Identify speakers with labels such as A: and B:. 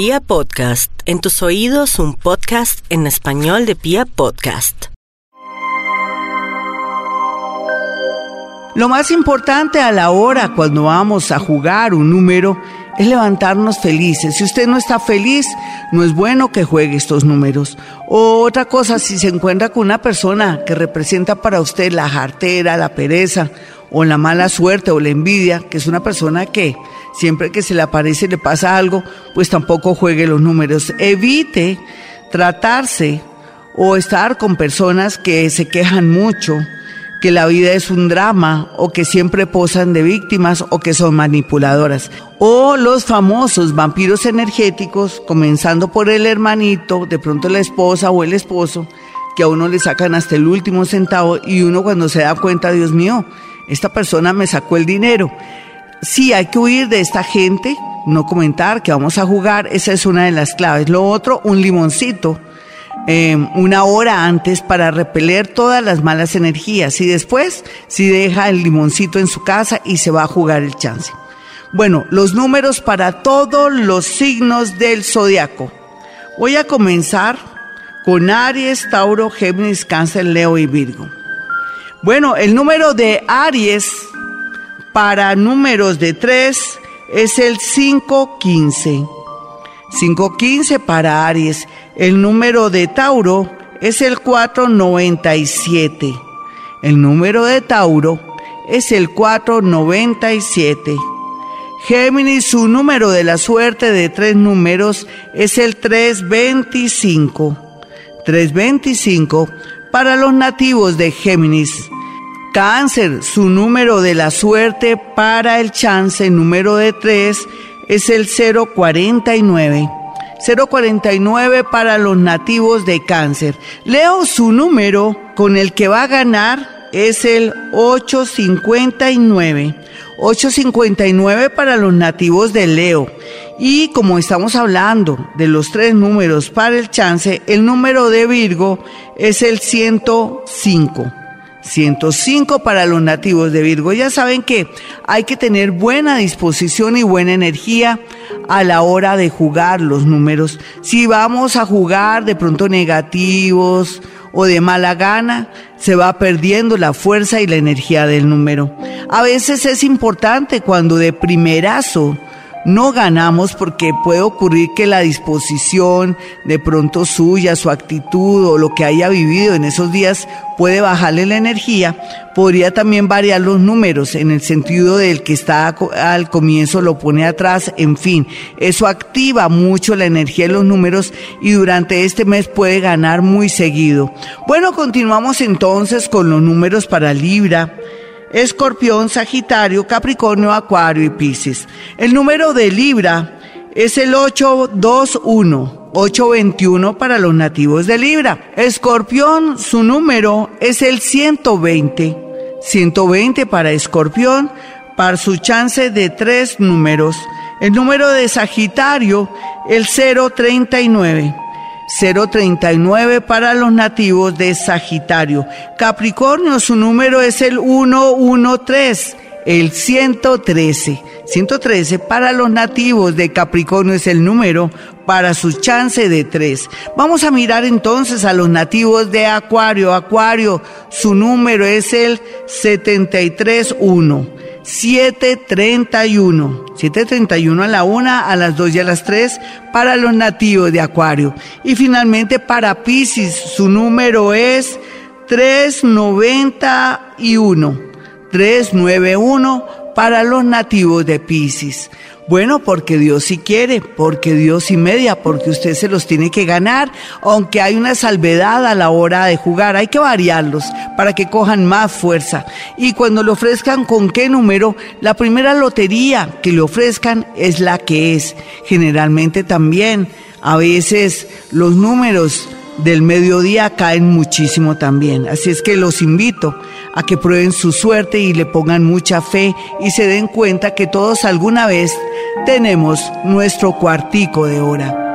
A: Pia Podcast, en tus oídos un podcast en español de Pia Podcast.
B: Lo más importante a la hora cuando vamos a jugar un número es levantarnos felices. Si usted no está feliz, no es bueno que juegue estos números. O otra cosa, si se encuentra con una persona que representa para usted la jartera, la pereza, o la mala suerte o la envidia, que es una persona que siempre que se le aparece le pasa algo, pues tampoco juegue los números. Evite tratarse o estar con personas que se quejan mucho, que la vida es un drama o que siempre posan de víctimas o que son manipuladoras. O los famosos vampiros energéticos, comenzando por el hermanito, de pronto la esposa o el esposo, que a uno le sacan hasta el último centavo y uno cuando se da cuenta, Dios mío, esta persona me sacó el dinero. Sí, hay que huir de esta gente, no comentar que vamos a jugar, esa es una de las claves. Lo otro, un limoncito Em, una hora antes para repeler todas las malas energías y después si deja el limoncito en su casa y se va a jugar el chance. Bueno, los números para todos los signos del zodiaco. Voy a comenzar con Aries, Tauro, Géminis, Cáncer, Leo y Virgo. Bueno, el número de Aries para números de 3 es el 515. 515 para Aries. El número de Tauro es el 497. El número de Tauro es el 497. Géminis, su número de la suerte de tres números es el 325. 325 para los nativos de Géminis. Cáncer, su número de la suerte para el chance número de 3 es el 049. 049 para los nativos de cáncer. Leo su número con el que va a ganar es el 859. 859 para los nativos de Leo. Y como estamos hablando de los tres números para el chance, el número de Virgo es el 105. 105 para los nativos de Virgo. Ya saben que hay que tener buena disposición y buena energía a la hora de jugar los números. Si vamos a jugar de pronto negativos o de mala gana, se va perdiendo la fuerza y la energía del número. A veces es importante cuando de primerazo no ganamos porque puede ocurrir que la disposición de pronto suya, su actitud o lo que haya vivido en esos días puede bajarle la energía, podría también variar los números en el sentido del que está al comienzo lo pone atrás, en fin, eso activa mucho la energía de los números y durante este mes puede ganar muy seguido. Bueno, continuamos entonces con los números para Libra. Escorpión, Sagitario, Capricornio, Acuario y Piscis. El número de Libra es el 821, 821 para los nativos de Libra. Escorpión, su número es el 120, 120 para Escorpión, para su chance de tres números. El número de Sagitario, el 039. 039 para los nativos de Sagitario. Capricornio, su número es el 113, el 113. 113 para los nativos de Capricornio es el número para su chance de 3. Vamos a mirar entonces a los nativos de Acuario. Acuario, su número es el 731. 731. 731 a la 1, a las 2 y a las 3 para los nativos de Acuario. Y finalmente para Pisces, su número es 391. 391 para los nativos de Pisces. Bueno, porque Dios sí quiere, porque Dios sí media, porque usted se los tiene que ganar, aunque hay una salvedad a la hora de jugar, hay que variarlos para que cojan más fuerza. Y cuando le ofrezcan con qué número, la primera lotería que le ofrezcan es la que es. Generalmente también, a veces los números del mediodía caen muchísimo también. Así es que los invito a que prueben su suerte y le pongan mucha fe y se den cuenta que todos alguna vez tenemos nuestro cuartico de hora.